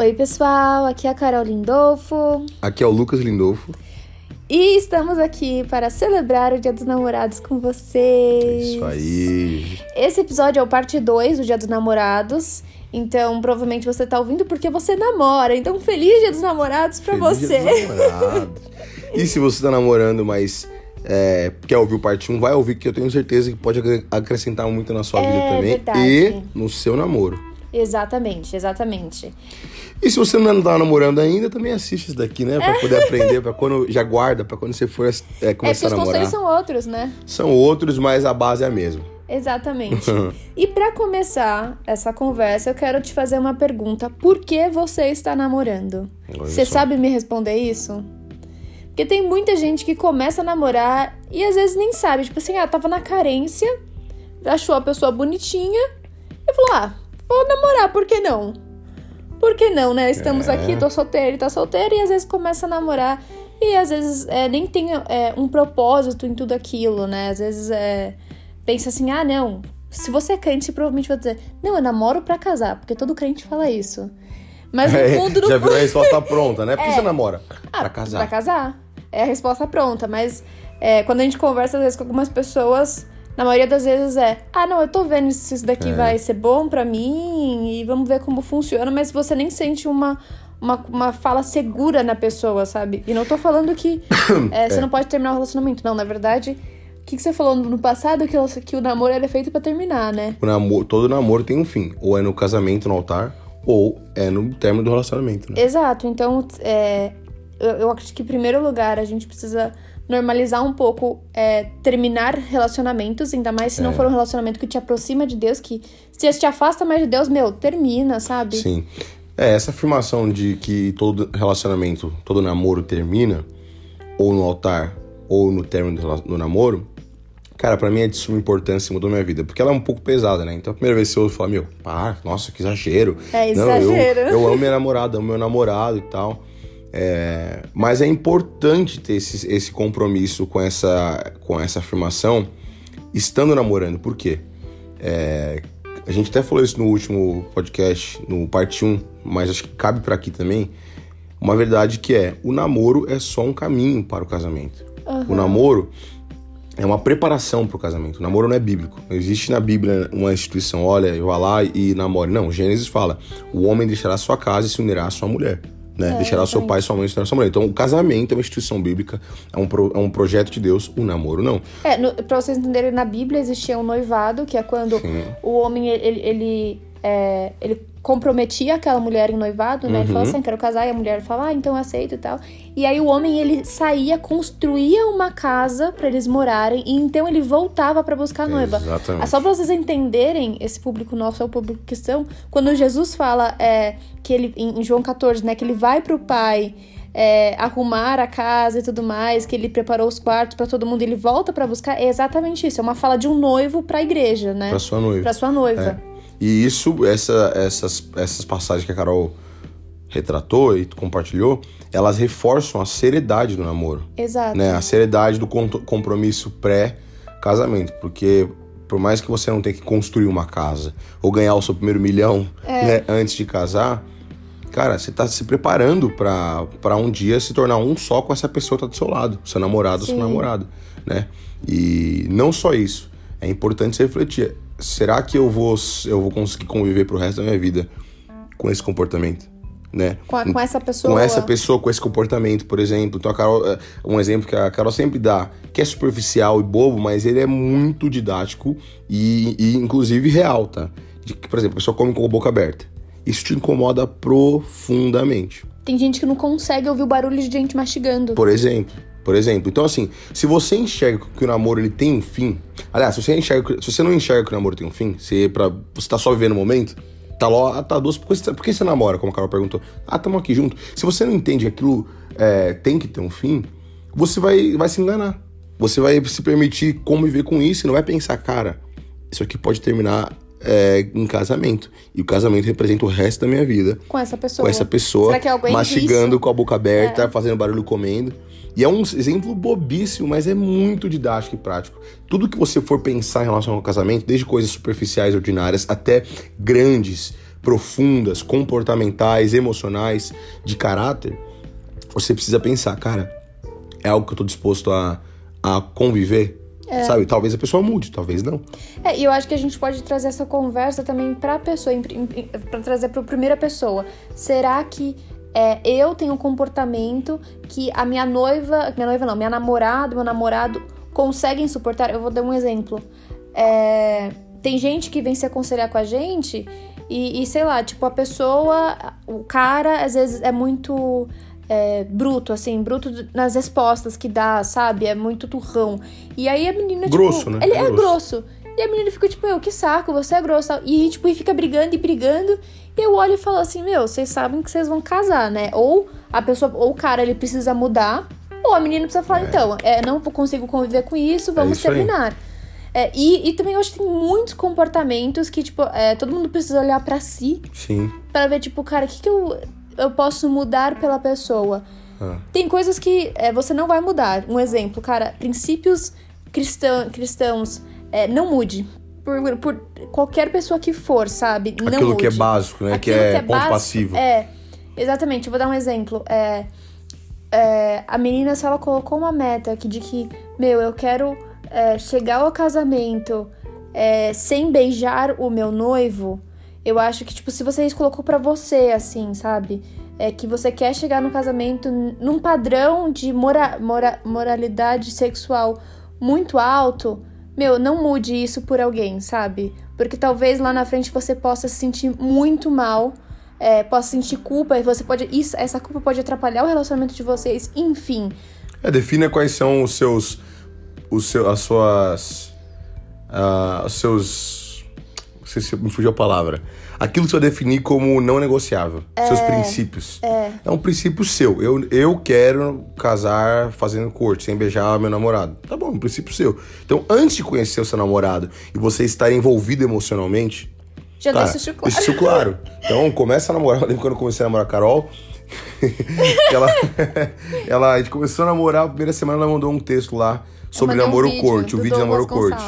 Oi, pessoal, aqui é a Carol Lindolfo Aqui é o Lucas Lindolfo. e estamos aqui para celebrar o Dia dos Namorados com vocês. Isso aí. Esse episódio é o parte 2 do Dia dos Namorados. Então, provavelmente você tá ouvindo porque você namora. Então, feliz Dia dos Namorados pra Feliz você. Dia dos Namorados. e se você tá namorando, mas é, quer ouvir o parte 1, vai ouvir que eu tenho certeza que pode acre- acrescentar muito na sua É vida também. verdade. E no seu namoro. Exatamente, exatamente. E se você não tá namorando ainda, também assiste isso daqui, né? Pra poder aprender, pra quando. Já guarda, pra quando você for é, É começar os a namorar. conselhos são outros, né? São outros, mas a base é a mesma. Exatamente. e pra começar essa conversa, eu quero te fazer uma pergunta. Por que você está namorando? Olha Você só. sabe me responder isso? Porque tem muita gente que começa a namorar e às vezes nem sabe. Tipo assim, ah, tava na carência, achou a pessoa bonitinha e falou: ah, vou namorar, por que não? Por que não, né? Estamos É. aqui, tô solteiro, ele tá solteiro, e às vezes começa a namorar e às vezes é, nem tem é, um propósito em tudo aquilo, né? Às vezes é, pensa assim: ah, não. Se você é crente, você provavelmente vai dizer: não, eu namoro pra casar, porque todo crente fala isso. Mas no fundo, no Já virou a resposta pronta, né? Por que você namora? Ah, pra casar. Pra casar. É a resposta pronta, mas é, quando a gente conversa às vezes com algumas pessoas, na maioria das vezes é: ah, não, eu tô vendo se isso daqui É. vai ser bom pra mim e vamos ver como funciona, mas você nem sente uma, uma, uma fala segura na pessoa, sabe? E não tô falando que é, você não pode terminar o relacionamento, não, na verdade. O que, que você falou no passado? Que, o- que o namoro era feito pra terminar, né? O namoro, todo namoro tem um fim. Ou é no casamento, no altar, ou é no término do relacionamento, né? Exato, então é, eu, eu acredito que em primeiro lugar a gente precisa normalizar um pouco é, terminar relacionamentos, ainda mais se não É. for um relacionamento que te aproxima de Deus, que se te afasta mais de Deus, meu, termina, sabe? Sim. É, essa afirmação de que todo relacionamento, todo namoro termina, ou no altar, ou no término do, namoro, cara, pra mim é de suma importância e mudou minha vida. Porque ela é um pouco pesada, né? Então a primeira vez que eu ouço, falo, meu, pá, nossa, que exagero. É Não, eu- exagero. eu, amo minha namorada, amo meu namorado e tal. É, mas é importante ter esse, esse compromisso com essa, com essa afirmação estando namorando. Por quê? É, a gente até falou isso no último podcast, no parte 1, mas acho que cabe pra aqui também. Uma verdade que é: o namoro é só um caminho para o casamento. O namoro é uma preparação para o casamento. O namoro não é bíblico. Não existe na Bíblia uma instituição, olha, eu vá lá e namore. Não, Gênesis fala: o homem deixará sua casa e se unirá à sua mulher. Né? deixará seu pai e sua mãe e se sua mulher. Então, o casamento é uma instituição bíblica, é um, pro- é um projeto de Deus, o namoro não. É, no, pra vocês entenderem, na Bíblia existia um noivado, que é quando Sim. o homem, ele, ele, é, ele comprometia aquela mulher em noivado, né? Ele falava Uhum. assim, quero casar, e a mulher falava, ah, então eu aceito e tal. E aí o homem, ele saía, construía uma casa pra eles morarem, e então ele voltava pra buscar a noiva. Exatamente. Ah, Só pra vocês entenderem, esse público nosso é o público cristão, quando Jesus fala é, que ele, em João 14, né, que ele vai pro pai é, arrumar a casa e tudo mais, que ele preparou os quartos pra todo mundo, ele volta pra buscar, é exatamente isso. É uma fala de um noivo pra igreja, né? Pra sua noiva. Pra sua noiva. E isso, essa- essas, essas passagens que a Carol retratou e compartilhou, elas reforçam a seriedade do namoro, Exato. né? A seriedade do compromisso pré-casamento, porque por mais que você não tenha que construir uma casa ou ganhar o seu primeiro milhão É. né, antes de casar, cara, você tá se preparando pra um dia se tornar um só com essa pessoa que tá do seu lado, seu namorado ou Sim. sua namorada, né? E não só isso, é importante você refletir, será que eu vou eu vou conseguir conviver pro resto da minha vida com esse comportamamento, né? Com, a- com essa pessoa. com essa pessoa, com esse comportamento, por exemplo. Então, a Carol, é, um exemplo que a Carol sempre dá, que é superficial e bobo, mas ele é muito didático e, e, inclusive real, tá? De que, por exemplo, a pessoa come com a boca aberta. Isso te incomoda profundamente. Tem gente que não consegue ouvir o barulho de gente mastigando. Por exemplo. Por exemplo. Então, assim, se você enxerga que o namoro ele tem um fim. Aliás, se você, enxerga, se você não enxerga que o namoro tem um fim, se é pra, você tá só vivendo o momento, tá lá, ah, tá doce, por que, você, por que você namora? Como a Carol perguntou. Ah, tamo aqui junto. Se você não entende que aquilo é, tem que ter um fim, você vai, vai se enganar. Você vai se permitir conviver com isso e não vai pensar, cara, isso aqui pode terminar é, em casamento. E o casamento representa o resto da minha vida Com essa pessoa. com essa pessoa Será que é alguém mastigando disso? com a boca aberta, fazendo barulho comendo. E é um exemplo bobíssimo, mas é muito didático e prático. Tudo que você for pensar em relação ao casamento, desde coisas superficiais, ordinárias, até grandes profundas, comportamentais, emocionais, de caráter, você precisa pensar, cara, é algo que eu tô disposto a, a conviver? É. Sabe? Talvez a pessoa mude, talvez não. É, e eu acho que a gente pode trazer essa conversa também pra pessoa, para trazer pra primeira pessoa. Será que é, eu tenho um comportamento que a minha noiva, minha noiva não, minha namorada, meu namorado conseguem suportar? Eu vou dar um exemplo. É, tem gente que vem se aconselhar com a gente e, e, sei lá, tipo, a pessoa, o cara às vezes é muito é, bruto, assim, bruto nas respostas que dá, sabe? É muito turrão. E aí a menina, tipo. Grosso, né? Ele é grosso. grosso. E a menina fica tipo, meu, que saco, você é grosso. E tipo, e fica brigando e brigando. E eu olho e falo assim, meu, vocês sabem que vocês vão casar, né? Ou a pessoa, ou o cara, ele precisa mudar, ou a menina precisa falar, é. então, é, não consigo conviver com isso, vamos é isso terminar. É, e, e também eu acho que tem muitos comportamentos que, tipo, é, todo mundo precisa olhar para si. Sim. Pra ver, tipo, cara, o que, que eu eu posso mudar pela pessoa. Ah. Tem coisas que é, você não vai mudar. Um exemplo, cara, princípios cristão, cristãos, é, não mude. Por, por, qualquer pessoa que for, sabe? Não Aquilo que é básico, né? Que é, que é ponto básico, passivo. É, exatamente. Eu vou dar um exemplo. É, é, a menina, se ela colocou uma meta aqui de que, meu, eu quero é, chegar ao casamento é, sem beijar o meu noivo, eu acho que, tipo, se você colocou para você, assim, sabe? É que você quer chegar no casamento num padrão de mora, mora, moralidade sexual muito alto, meu, não mude isso por alguém, sabe? Porque talvez lá na frente você possa se sentir muito mal, é, possa sentir culpa, e você pode. Isso, essa culpa pode atrapalhar o relacionamento de vocês, enfim. É, defina quais são os seus. Os seus as suas. Uh, os seus sei se me fugiu a palavra. Aquilo que você vai definir como não negociável. É, seus princípios. É. é um princípio seu. Eu, eu quero casar fazendo corte, sem beijar meu namorado. Tá bom, é um princípio seu. Então, antes de conhecer o seu namorado e você estar envolvido emocionalmente. Já deixa isso claro. Isso claro. Então, começa a namorar. Eu lembro quando eu comecei a namorar a Carol. ela, ela, a gente começou a namorar, a primeira semana ela mandou um texto lá sobre namoro um corte, o vídeo de namoro corte.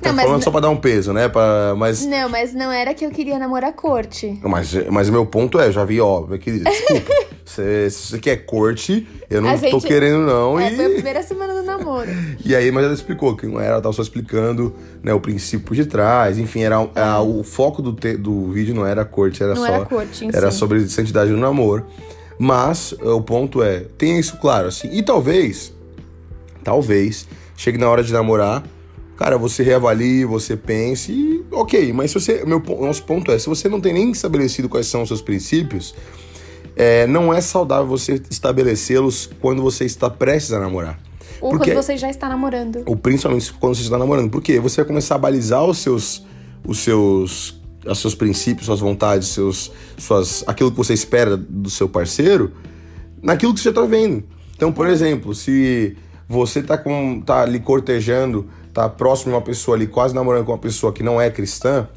Tá não, falando só pra dar um peso, né? Pra, mas... Não, mas não era que eu queria namorar corte. Mas, mas o meu ponto é, já vi, ó, querido, desculpa. se, você quer corte, eu não gente, tô querendo, não. É, e... foi a primeira semana do namoro. e aí, mas ela explicou que não era, ela tava só explicando né, o princípio de trás, enfim, era, a, o foco do, te, do vídeo não era corte, era não só. Era corte, Era sobre santidade do namoro. Mas o ponto é, tenha isso claro, assim. E talvez, talvez, chegue na hora de namorar cara, você reavalie, você pense e ok, mas se você, meu nosso ponto é, se você não tem nem estabelecido quais são os seus princípios, é, não é saudável você estabelecê-los quando você está prestes a namorar. Ou Porque, quando você já está namorando. Ou principalmente quando você está namorando. Porque você vai começar a balizar os seus, os seus, os seus princípios, suas vontades, seus, suas, aquilo que você espera do seu parceiro, naquilo que você está vendo. Então, por exemplo, se você está com, tá ali cortejando tá próximo de uma pessoa ali, quase namorando com uma pessoa que não é cristã,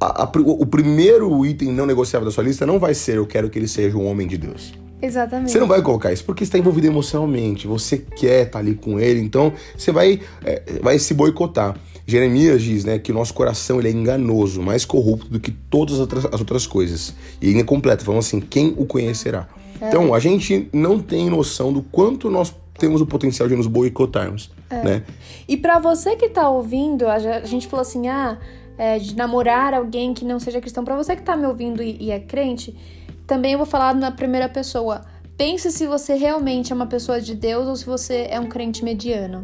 a, a, o primeiro item não negociável da sua lista não vai ser eu quero que ele seja um homem de Deus. Exatamente. Você não vai colocar isso porque está envolvido emocionalmente, você quer estar tá ali com ele, então você vai, é, vai se boicotar. Jeremias diz né, que o nosso coração ele é enganoso, mais corrupto do que todas as outras, as outras coisas. E ainda completa, falando assim: quem o conhecerá? É. Então, a gente não tem noção do quanto nós temos o potencial de nos boicotarmos, é. né? E para você que tá ouvindo, a gente falou assim, ah, é, de namorar alguém que não seja cristão. Para você que tá me ouvindo e, e é crente, também eu vou falar na primeira pessoa. Pense se você realmente é uma pessoa de Deus ou se você é um crente mediano.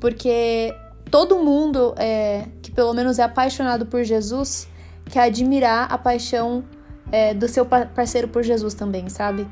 Porque todo mundo é, que pelo menos é apaixonado por Jesus quer admirar a paixão é, do seu parceiro por Jesus também, sabe?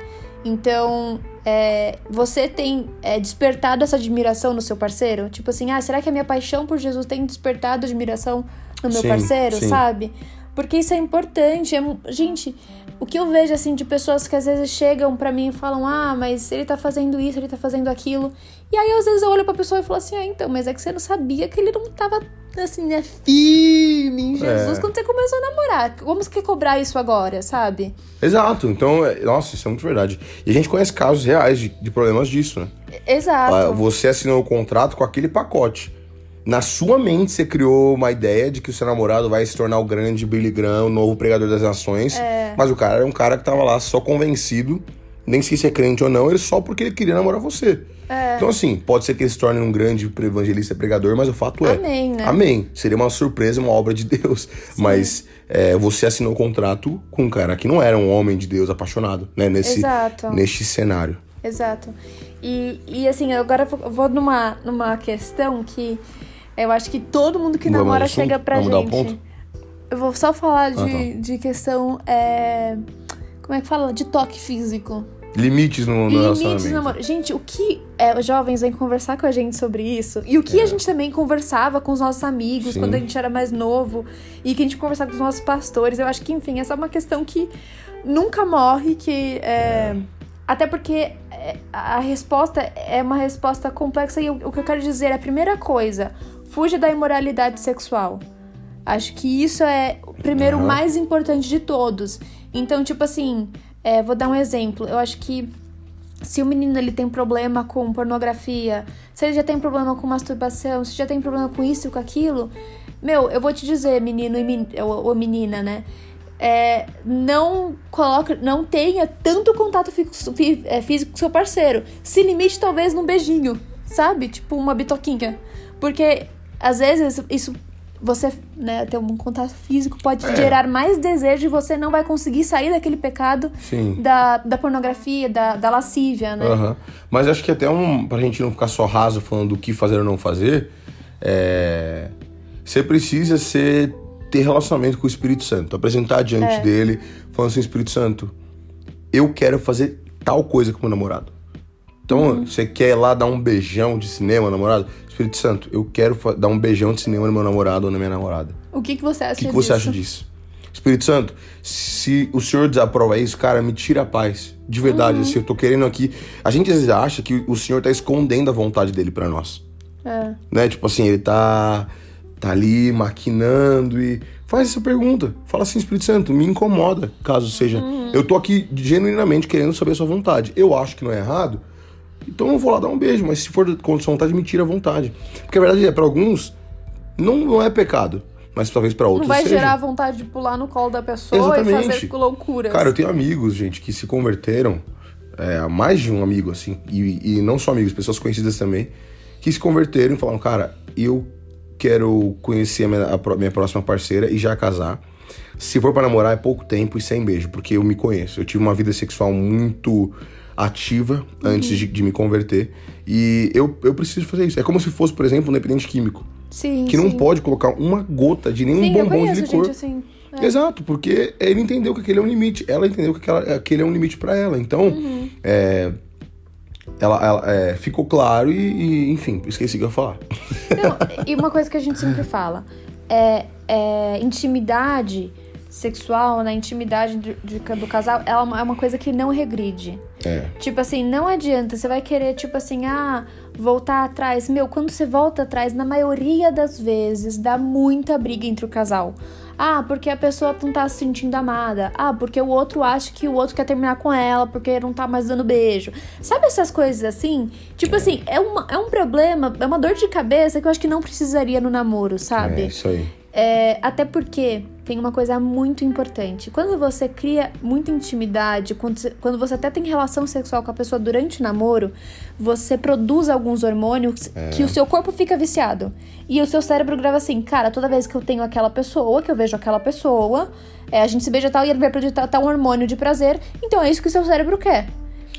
Então, é, você tem é, despertado essa admiração no seu parceiro? Tipo assim, ah, será que a minha paixão por Jesus tem despertado admiração no meu sim, parceiro, sim. sabe? Porque isso é importante. É, gente, o que eu vejo assim de pessoas que às vezes chegam para mim e falam: "Ah, mas ele tá fazendo isso, ele tá fazendo aquilo". E aí às vezes eu olho para pessoa e falo assim: "Ah, então, mas é que você não sabia que ele não tava assim, né, firme em Jesus é. quando você começou a namorar. Você quer cobrar isso agora, sabe?" Exato. Então, é, nossa, isso é muito verdade. E a gente conhece casos reais de, de problemas disso, né? Exato. Você assinou o contrato com aquele pacote. na sua mente você criou uma ideia de que o seu namorado vai se tornar o grande Billy Graham, o novo pregador das nações. É. Mas o cara era um cara que tava lá só convencido, nem sei se é crente ou não, ele só porque ele queria namorar você. É. Então, assim, pode ser que ele se torne um grande evangelista pregador, mas o fato é. Amém, né? Amém. Seria uma surpresa, uma obra de Deus. Mas é, você assinou um contrato com um cara que não era um homem de Deus apaixonado, né? Nesse, Exato. neste cenário. Exato. E, e assim, agora eu vou- numa, numa questão que eu acho que todo mundo que Vamos namora chega pra Vamos dar o gente. ponto? Eu vou só falar de, Ah, tá. de questão. é, Como é que fala? De toque físico. Limites no, no Limites relacionamento. namoro. Gente, o que é, os jovens vêm conversar com a gente sobre isso? E o que a gente também conversava com os nossos amigos É. Sim. quando a gente era mais novo e que a gente conversava com os nossos pastores. Eu acho que, enfim, essa é uma questão que nunca morre, que é, até porque é, a resposta é uma resposta complexa e o, o que eu quero dizer é a primeira coisa, fuja da imoralidade sexual. Acho que isso é o primeiro Aham. mais importante de todos. Então, tipo assim, é, vou dar um exemplo. Eu acho que se o menino ele tem problema com pornografia, se ele já tem problema com masturbação, se já tem problema com isso e com aquilo, meu, eu vou te dizer, menino e men ou, ou menina, né? É, não coloca, não tenha tanto contato fixo- fí- é, físico com seu parceiro. Se limite talvez num beijinho, sabe? Tipo uma bitoquinha. Porque às vezes isso você, né, ter um contato físico pode É. gerar mais desejo e você não vai conseguir sair daquele pecado Sim. da, da pornografia, da, da lascívia, né? Aham. Mas acho que até um. Pra gente não ficar só raso falando do que fazer ou não fazer, é. Você precisa ser, ter relacionamento com o Espírito Santo. Apresentar diante É. dele, falando assim, Espírito Santo, eu quero fazer tal coisa com meu namorado. Então, Uhum. você quer ir lá dar um beijão de cinema, namorado? Espírito Santo, eu quero dar um beijão de cinema no meu namorado ou na minha namorada. O que, que você acha O que, que disso? você acha disso? Espírito Santo, se o senhor desaprova isso, cara, me tira a paz. De verdade, Uhum. assim, eu tô querendo aqui. A gente às vezes acha que o senhor tá escondendo a vontade dele pra nós. É. Né? Tipo assim, ele tá, tá ali maquinando e. Faz essa pergunta. Fala assim, Espírito Santo, me incomoda, caso seja. Uhum. Eu tô aqui genuinamente querendo saber a sua vontade. Eu acho que não é errado, então eu vou lá dar um beijo, mas se for com sua vontade, me tira a vontade. Porque a verdade é, pra alguns, não, não é pecado. Mas talvez pra Não outros vai seja. gerar vontade de pular no colo da pessoa e Exatamente. fazer loucuras. Cara, eu tenho amigos, gente, que se converteram, é, mais de um amigo, assim, e, e não só amigos, pessoas conhecidas também, que se converteram e falaram, cara, eu quero conhecer a minha, a minha próxima parceira e já casar. Se for pra namorar, é pouco tempo e sem beijo, porque eu me conheço. Eu tive uma vida sexual muito ativa antes Uhum. de, de me converter. E eu, eu preciso fazer isso. É como se fosse, por exemplo, um dependente químico. sim, Que não sim. pode colocar uma gota de nenhum Sim, bombom de licor. gente assim. É. Exato, porque ele entendeu que aquele é um limite, ela entendeu que aquela- aquele é um limite pra ela. Então, Uhum. é, ela, ela, é, ficou claro e, e, enfim, esqueci o que eu ia falar. Não, e uma coisa que a gente sempre fala é, é intimidade sexual, né? Intimidade de- de- do casal, ela é uma- é uma coisa que não regride. É, Tipo assim, não adianta, você vai querer, tipo assim, ah, voltar atrás. Meu, quando você volta atrás, na maioria das vezes, dá muita briga entre o casal. Ah, porque a pessoa não tá se sentindo amada. Ah, porque o outro acha que o outro quer terminar com ela porque não tá mais dando beijo. Sabe essas coisas assim? Tipo assim, é, uma, é um problema, é uma dor de cabeça que eu acho que não precisaria no namoro, sabe? é isso aí. É, até porque tem uma coisa muito importante. Quando você cria muita intimidade, quando você, até tem relação sexual com a pessoa durante o namoro, você produz alguns hormônios que o seu corpo fica viciado. E o seu cérebro grava assim, cara, toda vez que eu tenho aquela pessoa, que eu vejo aquela pessoa, é, a gente se beija tal e ele vai produzir tal, tal hormônio de prazer. Então é isso que o seu cérebro quer.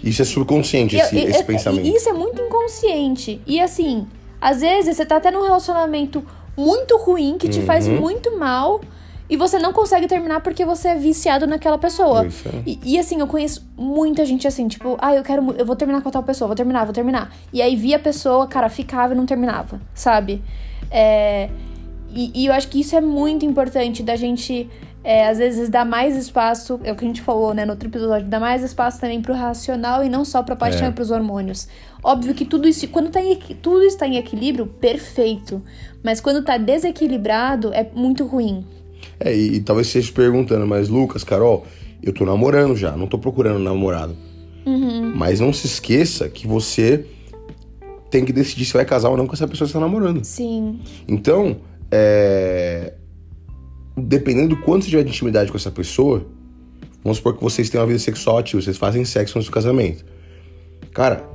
Isso é subconsciente, esse, Eu- eu- esse eu- pensamento. Isso é muito inconsciente. E assim, às vezes você tá até num relacionamento muito ruim que te faz Uhum. muito mal e você não consegue terminar porque você é viciado naquela pessoa. É. E, e, assim, eu conheço muita gente assim, tipo, ah, eu quero, eu vou terminar com a tal pessoa, vou terminar, vou terminar. E aí via a pessoa, cara, ficava e não terminava, sabe? É, e, e eu acho que isso é muito importante da gente, é, às vezes, dar mais espaço, é o que a gente falou, né, no outro episódio, dar mais espaço também pro racional e não só pra paixão É. e pros hormônios. Óbvio que tudo isso, quando tá em, tudo está em equilíbrio, perfeito. Mas quando tá desequilibrado, é muito ruim. É, e, e talvez você esteja se perguntando, mas Lucas, Carol, eu tô namorando já, não tô procurando namorado. Uhum. Mas não se esqueça que você tem que decidir se vai casar ou não com essa pessoa que você tá namorando. Sim. Então, é... dependendo do quanto você tiver de intimidade com essa pessoa, vamos supor que vocês têm uma vida sexual ativa, vocês fazem sexo antes do casamento. Cara,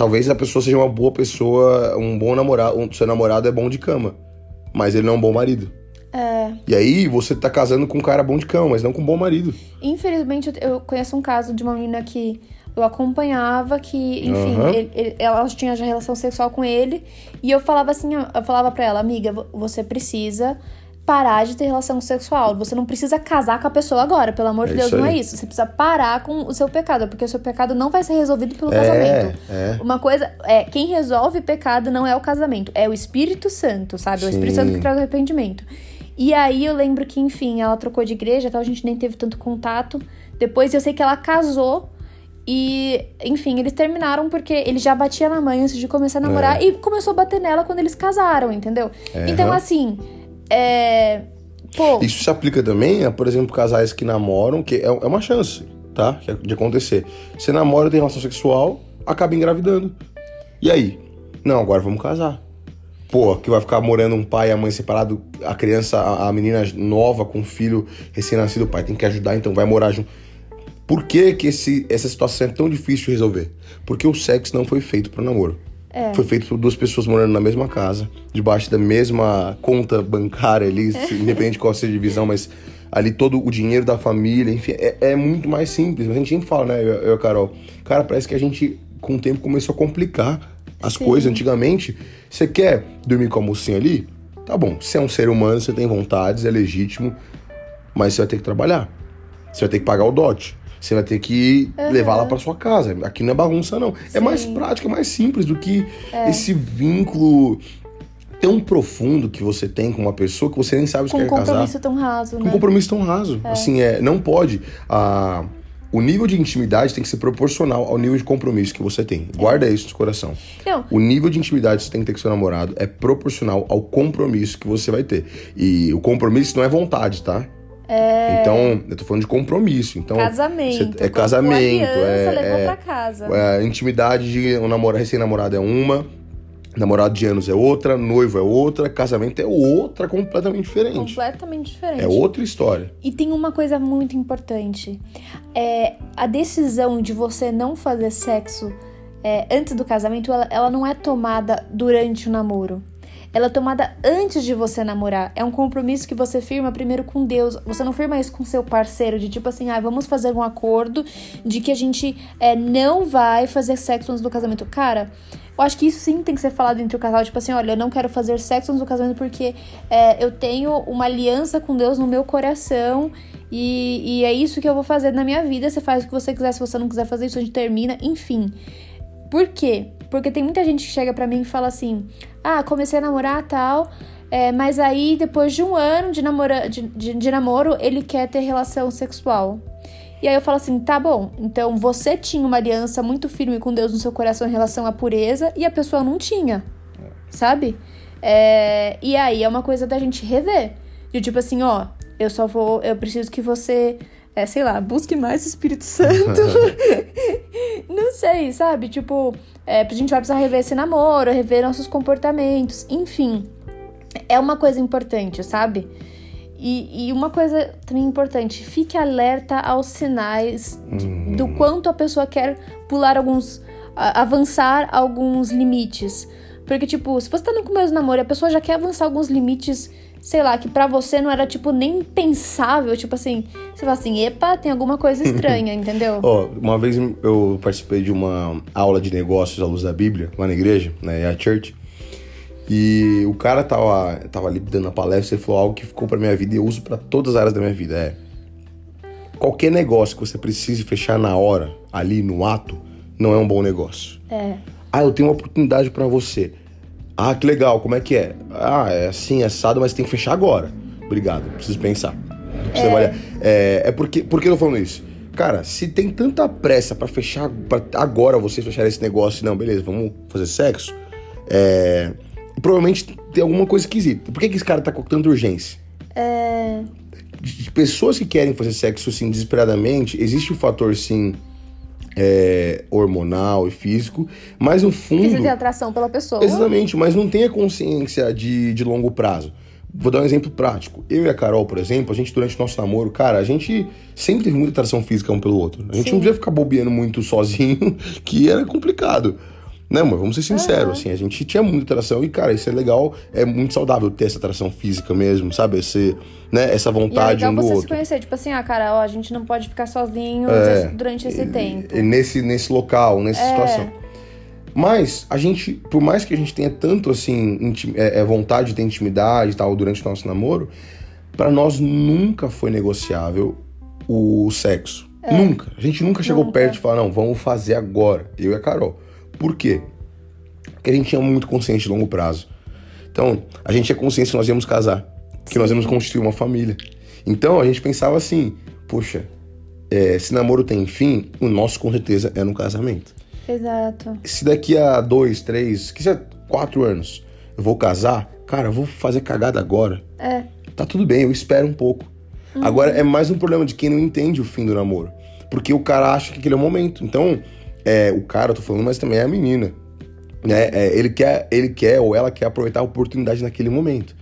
talvez a pessoa seja uma boa pessoa, um bom namorado, um, seu namorado é bom de cama, mas ele não é um bom marido. É. E aí você tá casando com um cara bom de cama, mas não com um bom marido. Infelizmente, eu- conheço um caso de uma menina que eu acompanhava, que, enfim, Aham. ele- ele- ela tinha já relação sexual com ele, e eu falava assim, eu falava pra ela, amiga, vo- você precisa parar de ter relação sexual. Você não precisa casar com a pessoa agora, pelo amor de É Deus, não é isso. Você precisa parar com o seu pecado, porque o seu pecado não vai ser resolvido pelo É, casamento. é. Uma coisa é, quem resolve pecado não é o casamento, é o Espírito Santo, sabe? É o Espírito Sim. Santo que traz o arrependimento. E aí eu lembro que, enfim, ela trocou de igreja, tal, a gente nem teve tanto contato. Depois eu sei que ela casou e, enfim, eles terminaram porque ele já batia na mãe antes de começar a namorar e começou a bater nela quando eles casaram, entendeu? Então, Aham. assim, é. Pô, Isso se aplica também a, por exemplo, casais que namoram, que é, é uma chance, tá? É De acontecer. Você namora, tem relação sexual, acaba engravidando. E aí? Não, agora vamos casar. Pô, que vai ficar morando um pai e a mãe separado, a criança, a, a menina nova com um filho recém-nascido, o pai tem que ajudar, então vai morar junto. Por que, que esse, essa situação é tão difícil de resolver? Porque o sexo não foi feito para namoro. Foi feito por duas pessoas morando na mesma casa, debaixo da mesma conta bancária ali, se- independente de qual seja a divisão, mas ali todo o dinheiro da família, enfim, é, é muito mais simples. Mas a gente sempre fala, né, eu, eu Carol, cara, parece que a gente, com o tempo, começou a complicar as Sim. coisas. Antigamente, você quer dormir com a mocinha ali? Tá bom, você é um ser humano, você tem vontades, é legítimo, mas você vai ter que trabalhar. Você vai ter que pagar o dote. Você vai ter que levar ela pra sua casa. Aqui não é bagunça, não. É mais Sim. prático, é mais simples do que esse vínculo tão profundo que você tem com uma pessoa que você nem sabe se com um quer casar. compromisso tão raso, Com né? um compromisso tão raso. Assim, é, não pode. A, o nível de intimidade tem que ser proporcional ao nível de compromisso que você tem. Guarda isso no seu coração. Não, O nível de intimidade que você tem que ter com seu namorado é proporcional ao compromisso que você vai ter. E o compromisso não é vontade, tá? É... Então, eu tô falando de compromisso. Então, casamento. você- é casamento. aliança, é, levou é- pra casa. é, intimidade de um namora, recém-namorado é uma, namorado de anos é outra, noivo é outra, casamento é outra completamente diferente. Completamente diferente. É outra história. E tem uma coisa muito importante. É, a decisão de você não fazer sexo é, antes do casamento, ela, ela não é tomada durante o namoro. Ela é tomada antes de você namorar. É um compromisso que você firma primeiro com Deus. Você não firma isso com seu parceiro, de tipo assim, ah, vamos fazer um acordo de que a gente é, não vai fazer sexo antes do casamento. Cara, eu acho que isso sim tem que ser falado entre o casal. Tipo assim, olha, eu não quero fazer sexo antes do casamento porque é, eu tenho uma aliança com Deus no meu coração e, e é isso que eu vou fazer na minha vida. Você faz o que você quiser, se você não quiser fazer isso, a gente termina, enfim. Por quê? Porque tem muita gente que chega pra mim e fala assim: ah, comecei a namorar tal. é, mas aí, depois de um ano de, namora, de, de, de namoro, ele quer ter relação sexual. E aí eu falo assim: tá bom, então você tinha uma aliança muito firme com Deus no seu coração em relação à pureza e a pessoa não tinha, sabe? É, e aí é uma coisa da gente rever. De tipo assim: ó, eu só vou, eu preciso que você, é, sei lá, busque mais o Espírito Santo. não sei, sabe? Tipo, é, a gente vai precisar rever esse namoro, rever nossos comportamentos, enfim. É uma coisa importante, sabe? E, e uma coisa também importante, fique alerta aos sinais de- do quanto a pessoa quer pular alguns. avançar alguns limites. Porque, tipo, se você tá no começo do namoro e a pessoa já quer avançar alguns limites, sei lá, que pra você não era, tipo, nem pensável, tipo assim, você fala assim, epa, tem alguma coisa estranha, entendeu? Ó, uma vez eu participei de uma aula de negócios à luz da Bíblia, lá na igreja, né, a church. E o cara tava, tava ali dando a palestra e falou algo que ficou pra minha vida e eu uso pra todas as áreas da minha vida. É. Qualquer negócio que você precise fechar na hora, ali no ato, não é um bom negócio. É. Ah, eu tenho uma oportunidade pra você. Ah, que legal, como é que é? Ah, é assim, é assado, mas tem que fechar agora. Obrigado, preciso pensar. Preciso trabalhar. É, é porque, por que eu tô falando isso? Cara, se tem tanta pressa pra fechar, pra agora vocês fecharem esse negócio, não, beleza, vamos fazer sexo, é, provavelmente tem alguma coisa esquisita. Por que, que esse cara tá com tanta urgência? É. pessoas que querem fazer sexo assim desesperadamente, existe o fator sim é, hormonal e físico, mas no fundo. Precisa ter atração pela pessoa. Exatamente, mas não tem a consciência de, de longo prazo. Vou dar um exemplo prático. Eu e a Carol, por exemplo, a gente durante o nosso namoro, cara, a gente sempre teve muita atração física um pelo outro. A gente Sim. não podia ficar bobeando muito sozinho, que era complicado. Né, amor? Vamos ser sinceros, Aham. assim, a gente tinha muita atração e, cara, isso é legal, é muito saudável ter essa atração física mesmo, sabe? Esse, né, essa E é vontade legal um do você se outro. conhecer, tipo assim, ah, cara, ó, a gente não pode ficar sozinho É. durante esse tempo. E nesse, nesse local, nessa É. situação. Mas a gente, por mais que a gente tenha tanto assim é, é, vontade de ter intimidade e tal durante o nosso namoro, pra nós nunca foi negociável o sexo. Nunca. A gente nunca chegou É. Nunca. perto de falar, não, vamos fazer agora, eu e a Carol. Por quê? Porque a gente tinha muito consciência de longo prazo. Então, a gente tinha consciência que nós íamos casar, que nós íamos constituir uma família. Então, a gente pensava assim, poxa, é, se namoro tem fim, o nosso com certeza é no casamento. Exato. Se daqui a dois, três, quiser quatro anos, eu vou casar, cara, eu vou fazer cagada agora. É. Tá tudo bem, eu espero um pouco. Agora é mais um problema de quem não entende o fim do namoro. Porque o cara acha que aquele é o momento. Então, é, o cara, eu tô falando, mas também é a menina. Né? É, ele, quer, ele quer ou ela quer aproveitar a oportunidade naquele momento.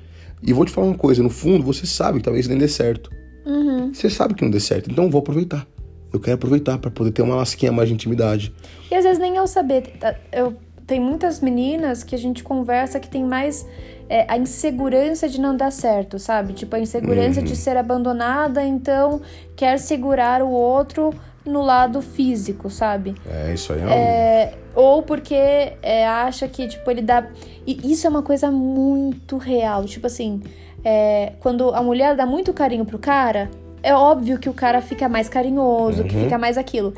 E vou te falar uma coisa, no fundo, você sabe que talvez nem dê certo. Uhum. Você sabe que não dê certo, então eu vou aproveitar. Eu quero aproveitar pra poder ter uma lasquinha mais de intimidade. E às vezes nem eu saber. tá, Eu, tem muitas meninas que a gente conversa que tem mais é, a insegurança de não dar certo, sabe? Tipo, a insegurança de ser abandonada, então quer segurar o outro no lado físico, sabe? É, isso aí é, um- É, ou porque é, acha que, tipo, ele dá. E isso é uma coisa muito real. Tipo assim, é, quando a mulher dá muito carinho pro cara, é óbvio que o cara fica mais carinhoso, que Uhum. fica mais aquilo.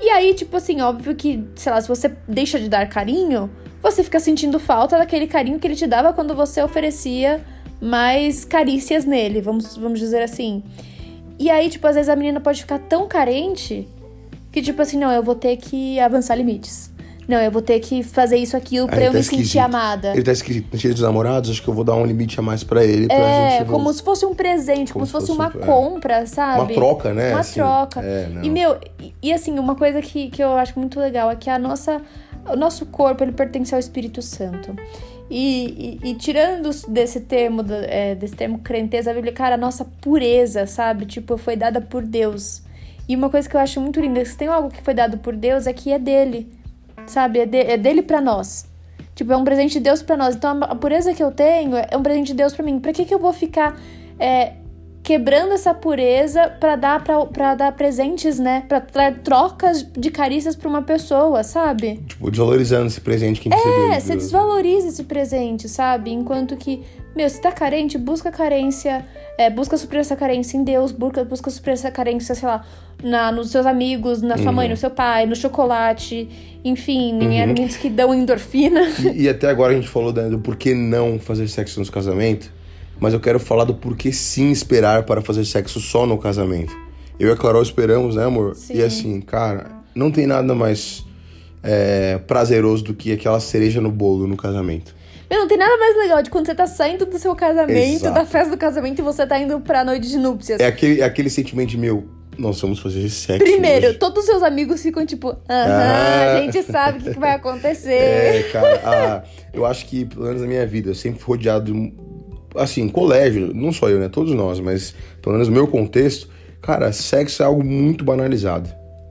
E aí, tipo assim, óbvio que, sei lá, se você deixa de dar carinho, você fica sentindo falta daquele carinho que ele te dava quando você oferecia mais carícias nele, vamos, vamos dizer assim. E aí, tipo, às vezes a menina pode ficar tão carente que, tipo assim, não, eu vou ter que avançar limites. Não, eu vou ter que fazer isso, aquilo pra Aí eu tá me sentir esquisito. amada. Ele tá escrito no dia dos namorados, acho que eu vou dar um limite a mais pra ele. Pra É, gente como se fosse um presente, como, Como se se fosse fosse uma um- é. compra, sabe? Uma troca, né? Uma assim. troca. É. E, meu, e, e, assim, uma coisa que, que eu acho muito legal é que a nossa, o nosso corpo, ele pertence ao Espírito Santo. E, e- tirando desse termo, é, desse termo crenteza bíblica, cara, a nossa pureza, sabe? Tipo, foi dada por Deus. E uma coisa que eu acho muito linda, se tem algo que foi dado por Deus, é que é dele, sabe? É, de- é dele pra nós. Tipo, é um presente de Deus pra nós. Então, a pureza que eu tenho é um presente de Deus pra mim. Pra que que eu vou ficar é, quebrando essa pureza pra dar pra dar presentes, né? Pra dar trocas de carícias pra uma pessoa, sabe? Tipo, desvalorizando esse presente que recebeu. É, você Deus. desvaloriza esse presente, sabe? Enquanto que, meu, se tá carente, busca carência, é, busca suprir essa carência em Deus, busca, busca suprir essa carência, sei lá, na, nos seus amigos, na sua Uhum. mãe, no seu pai, no chocolate, enfim, em alimentos que dão endorfina. E, e até agora a gente falou né, do porquê não fazer sexo nos casamentos, mas eu quero falar do porquê sim esperar para fazer sexo só no casamento. Eu e a Carol esperamos, né, amor? Sim. E assim, cara, não tem nada mais é, prazeroso do que aquela cereja no bolo no casamento. Meu, não tem nada mais legal de quando você tá saindo do seu casamento, Exato. da festa do casamento, e você tá indo pra noite de núpcias. É aquele, é aquele sentimento de, meu, nós vamos fazer sexo. Primeiro, hoje. todos os seus amigos ficam tipo, aham, Ah. a gente sabe o que, que vai acontecer. É, cara, a- eu acho que, pelo menos na minha vida, eu sempre fui rodeado, assim, colégio, não só eu, né? Todos nós, mas pelo menos no meu contexto, cara, sexo é algo muito banalizado.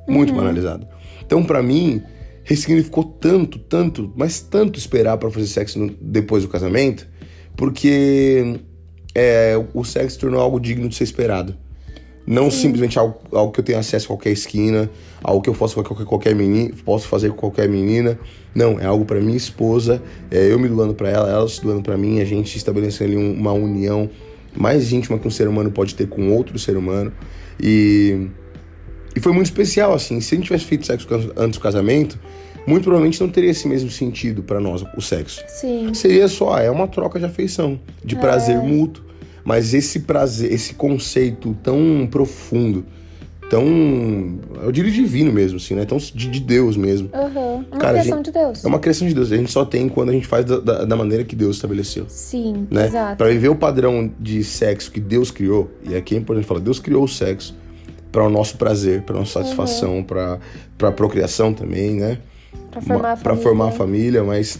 Muito banalizado. Então, pra mim, ressignificou tanto, tanto, mas tanto esperar pra fazer sexo no- depois do casamento, porque é, o sexo se tornou algo digno de ser esperado. Não simplesmente algo, algo que eu tenho acesso a qualquer esquina, algo que eu posso fazer com qualquer, qualquer menina, posso fazer com qualquer menina. Não, é algo pra minha esposa, é eu me doando pra ela, ela se doando pra mim, a gente estabelecendo ali um- uma união mais íntima que um ser humano pode ter com outro ser humano. E, e foi muito especial, assim. Se a gente tivesse feito sexo antes do casamento, muito provavelmente não teria esse mesmo sentido pra nós, o sexo Sim. seria só, é uma troca de afeição, de prazer mútuo. Mas esse prazer, esse conceito tão profundo, tão. Eu diria divino mesmo, assim, né? Tão de, de Deus mesmo. Aham. Uma Cara, a criação gente- de Deus. É uma criação de Deus. A gente só tem quando a gente faz da, da- da maneira que Deus estabeleceu. Sim, Né? exato. Pra viver o padrão de sexo que Deus criou, e aqui é importante falar, Deus criou o sexo. para o nosso prazer, para nossa satisfação, uhum. para procriação também, né? Para formar, Pra formar a família, mas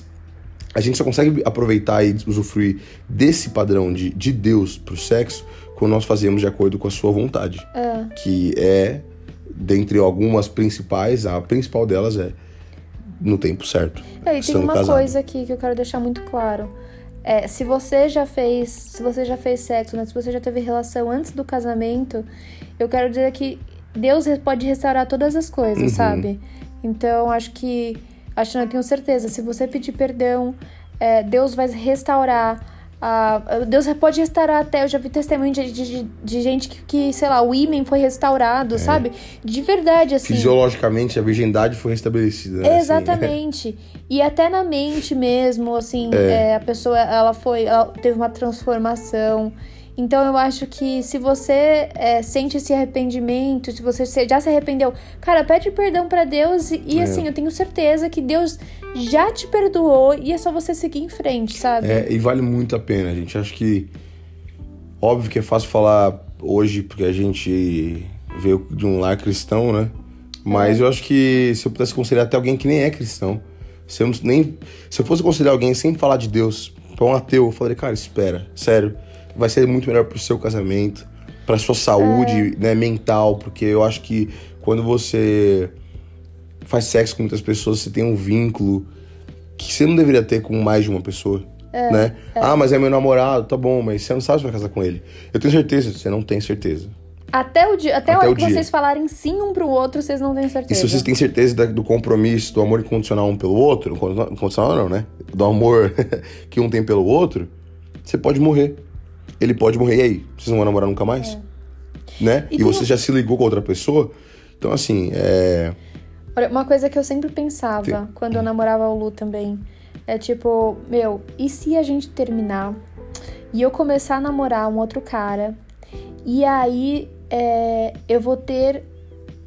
a gente só consegue aproveitar e usufruir desse padrão de, de Deus pro sexo quando nós fazemos de acordo com a sua vontade. É. Que é, dentre algumas principais, a principal delas é no tempo certo. É, e tem uma casado. coisa aqui que eu quero deixar muito claro. É, se você já fez, se você já fez sexo, né? se você já teve relação antes do casamento, eu quero dizer que Deus pode restaurar todas as coisas, uhum. sabe? Então, acho que, acho não, eu tenho certeza, se você pedir perdão, é, Deus vai restaurar Uh, Deus pode restaurar até. Eu já vi testemunho de, de, de gente que, que, sei lá, o ímen foi restaurado, é. sabe? De verdade, assim. Fisiologicamente, a virgindade foi restabelecida. Né? Exatamente. Assim. E até na mente mesmo, assim, é. É, a pessoa, ela foi. Ela teve uma transformação. Então eu acho que se você é, sente esse arrependimento, se você já se arrependeu, cara, pede perdão para Deus e, é. assim, eu tenho certeza que Deus já te perdoou e é só você seguir em frente, sabe? É, e vale muito a pena, gente. Acho que óbvio que é fácil falar hoje porque a gente veio de um lar cristão, né? Mas é. eu acho que se eu pudesse aconselhar até alguém que nem é cristão, se eu, nem, se eu fosse aconselhar alguém sem falar de Deus, pra um ateu, eu falaria, cara, espera, sério vai ser muito melhor pro seu casamento, pra sua saúde, é. né, mental, porque eu acho que quando você faz sexo com muitas pessoas, você tem um vínculo que você não deveria ter com mais de uma pessoa. É, né? É. Ah, mas é meu namorado, tá bom, mas você não sabe se vai casar com ele. Eu tenho certeza, você não tem certeza. Até o dia, até, até a hora que dia. vocês falarem sim um pro outro, vocês não têm certeza. E se vocês têm certeza do compromisso, do amor incondicional um pelo outro, incondicional não, né? Do amor que um tem pelo outro, você pode morrer ele pode morrer. E aí? Vocês não vão namorar nunca mais? É. Né? E, e você já se ligou com outra pessoa? Então, assim, é. Olha, uma coisa que eu sempre pensava quando eu namorava o Lu também é tipo, meu, e se a gente terminar e eu começar a namorar um outro cara e aí é, eu vou ter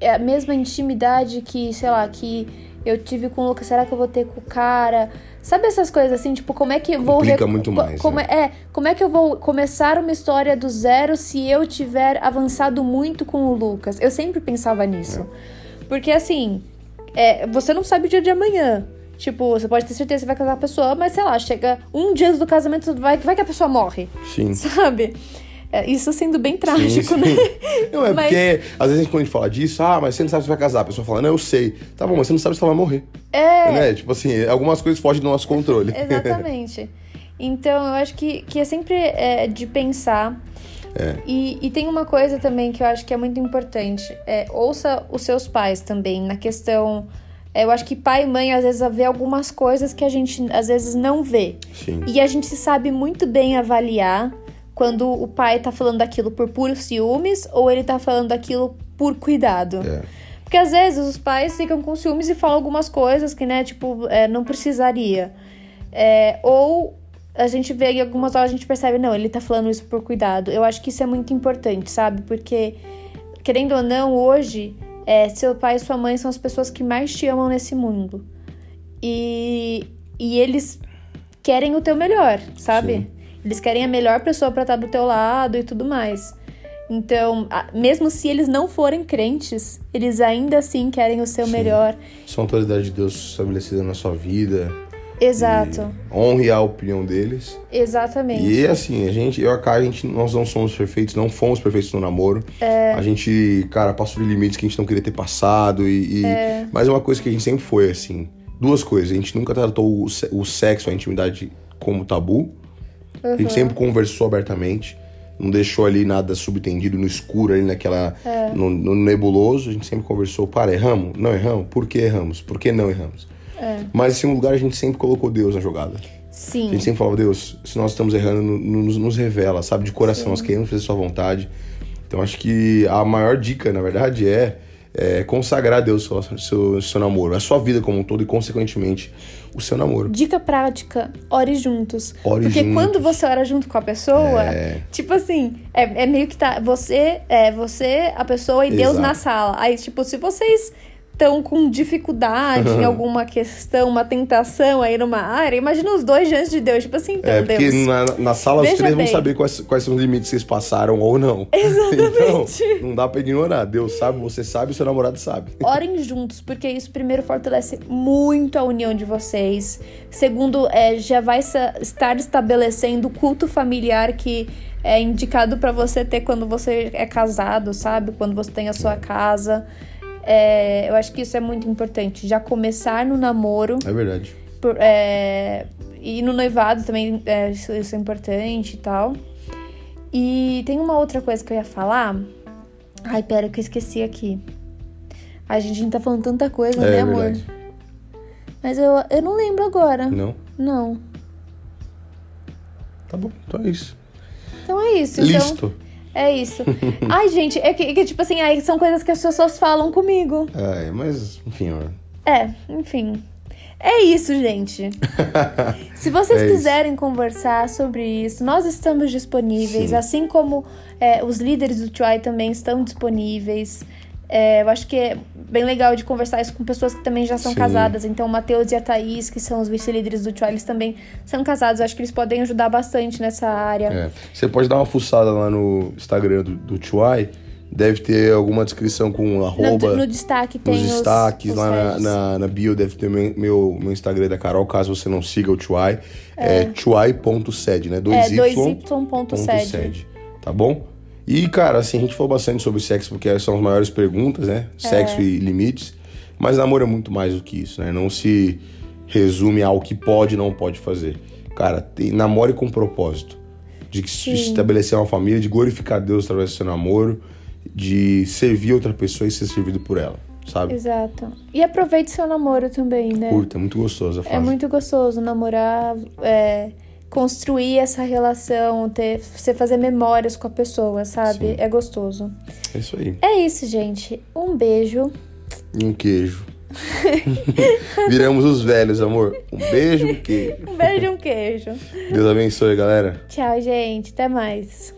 a mesma intimidade que, sei lá, que eu tive com o Lucas, será que eu vou ter com o cara? Sabe essas coisas assim, tipo, como é que eu vou. Complica muito mais. Como né? é, como é que eu vou começar uma história do zero se eu tiver avançado muito com o Lucas? Eu sempre pensava nisso. É. Porque assim, é, você não sabe o dia de amanhã. Tipo, você pode ter certeza que vai casar a pessoa, mas sei lá, chega um dia do casamento, vai, vai que a pessoa morre. Sim. Sabe? É, isso sendo bem trágico, sim, sim. né? Não, é mas... porque às vezes quando a gente fala disso, ah, mas você não sabe se vai casar. A pessoa fala, não, eu sei. Tá bom, mas você não sabe se ela vai morrer. É. Né? Tipo assim, algumas coisas fogem do nosso controle. Exatamente. Então, eu acho que, que é sempre é, de pensar. É. E, e tem uma coisa também que eu acho que é muito importante. É, ouça os seus pais também, na questão... É, eu acho que pai e mãe, às vezes, vê algumas coisas que a gente, às vezes, não vê. Sim. E a gente sabe muito bem avaliar quando o pai tá falando daquilo por puro ciúmes ou ele tá falando daquilo por cuidado. É. Porque às vezes os pais ficam com ciúmes e falam algumas coisas que, né, tipo, é, não precisaria. É, ou a gente vê e algumas horas a gente percebe, não, ele tá falando isso por cuidado. Eu acho que isso é muito importante, sabe? Porque, querendo ou não, hoje, é, seu pai e sua mãe são as pessoas que mais te amam nesse mundo. E, e eles querem o teu melhor, sabe? Sim. Eles querem a melhor pessoa para estar tá do teu lado e tudo mais. Então, mesmo se eles não forem crentes, eles ainda assim querem o seu Sim. melhor. São autoridade de Deus estabelecida na sua vida. Exato. Honre a opinião deles. Exatamente. E assim, a gente, eu e a Kai, a gente, nós não somos perfeitos, não fomos perfeitos no namoro. É. A gente, cara, passou de limites que a gente não queria ter passado. E, e... É. Mas é uma coisa que a gente sempre foi, assim. Duas coisas. A gente nunca tratou o sexo, a intimidade como tabu. Uhum. A gente sempre conversou abertamente, não deixou ali nada subtendido no escuro, ali naquela. É. No, no, nebuloso. A gente sempre conversou, para, erramos? Não erramos? Por que erramos? Por que não erramos? É. Mas em segundo lugar, a gente sempre colocou Deus na jogada. Sim. A gente sempre falava, Deus, se nós estamos errando, nos, nos revela, sabe? De coração, Sim. nós queremos fazer sua vontade. Então acho que a maior dica, na verdade, é é, consagrar a Deus o seu, seu, seu, namoro, a sua vida como um todo e, consequentemente, o seu namoro. Dica prática: ore juntos. Ore Porque juntos. quando você ora junto com a pessoa, é... tipo assim, é, é, meio que tá. Você, é você, a pessoa e Exato. Deus na sala. Aí, tipo, se vocês estão com dificuldade em alguma questão, uma tentação aí numa área, imagina os dois diante de Deus, tipo assim, então, É, porque Deus. na, na sala os três vão bem. saber quais, quais são os limites que vocês passaram ou não. Exatamente. Então, não dá pra ignorar. Deus sabe, você sabe, o seu namorado sabe. Orem juntos, porque isso primeiro fortalece muito a união de vocês. Segundo, é, já vai estar estabelecendo o culto familiar que é indicado pra você ter quando você é casado, sabe? Quando você tem a sua casa. É, eu acho que isso é muito importante. Já começar no namoro É verdade. por- é, e no noivado também é, isso, isso é importante e tal. E tem uma outra coisa que eu ia falar. Ai, pera, que eu esqueci aqui. A gente tá falando tanta coisa, É, né, é amor? verdade. Mas eu, eu não lembro agora. Não? Não. Tá bom, então é isso. Então é isso. Então, Listo. É isso. Ai, gente, é que, que, tipo assim, ai, são coisas que as pessoas falam comigo. É, mas, enfim, ó. É, enfim. É isso, gente. Se vocês É isso. quiserem conversar sobre isso, nós estamos disponíveis, Sim. assim como é, os líderes do Try também estão disponíveis. É, eu acho que é bem legal de conversar isso com pessoas que também já são Sim. casadas. Então, o Matheus e a Thaís, que são os vice-líderes do Try, eles também são casados. Eu acho que eles podem ajudar bastante nessa área. É. Você pode dar uma fuçada lá no Instagram do, do Chuai. Deve ter alguma descrição com No, arroba. no destaque tem nos os- destaques, os lá na, na, na bio deve ter meu, meu, meu Instagram da Carol, caso você não siga o Chuai. É, chuai.sed, né? 2 É, y 2y.sed. ponto sede, Tá bom? E, cara, assim, a gente falou bastante sobre sexo, porque são as maiores perguntas, né? Sexo e limites. Mas namoro é muito mais do que isso, né? Não se resume ao que pode e não pode fazer. Cara, tem, namore com propósito. De Sim. estabelecer uma família, de glorificar Deus através do seu namoro, de servir outra pessoa e ser servido por ela, sabe? Exato. E aproveite seu namoro também, né? Curta, é muito gostoso a fase. É muito gostoso namorar, é, construir essa relação, ter, você fazer memórias com a pessoa, sabe? Sim. É gostoso. É isso aí. É isso, gente. Um beijo. E um queijo. Viramos os velhos, amor. Um beijo, um queijo. Um beijo e um queijo. Deus abençoe, galera. Tchau, gente. Até mais.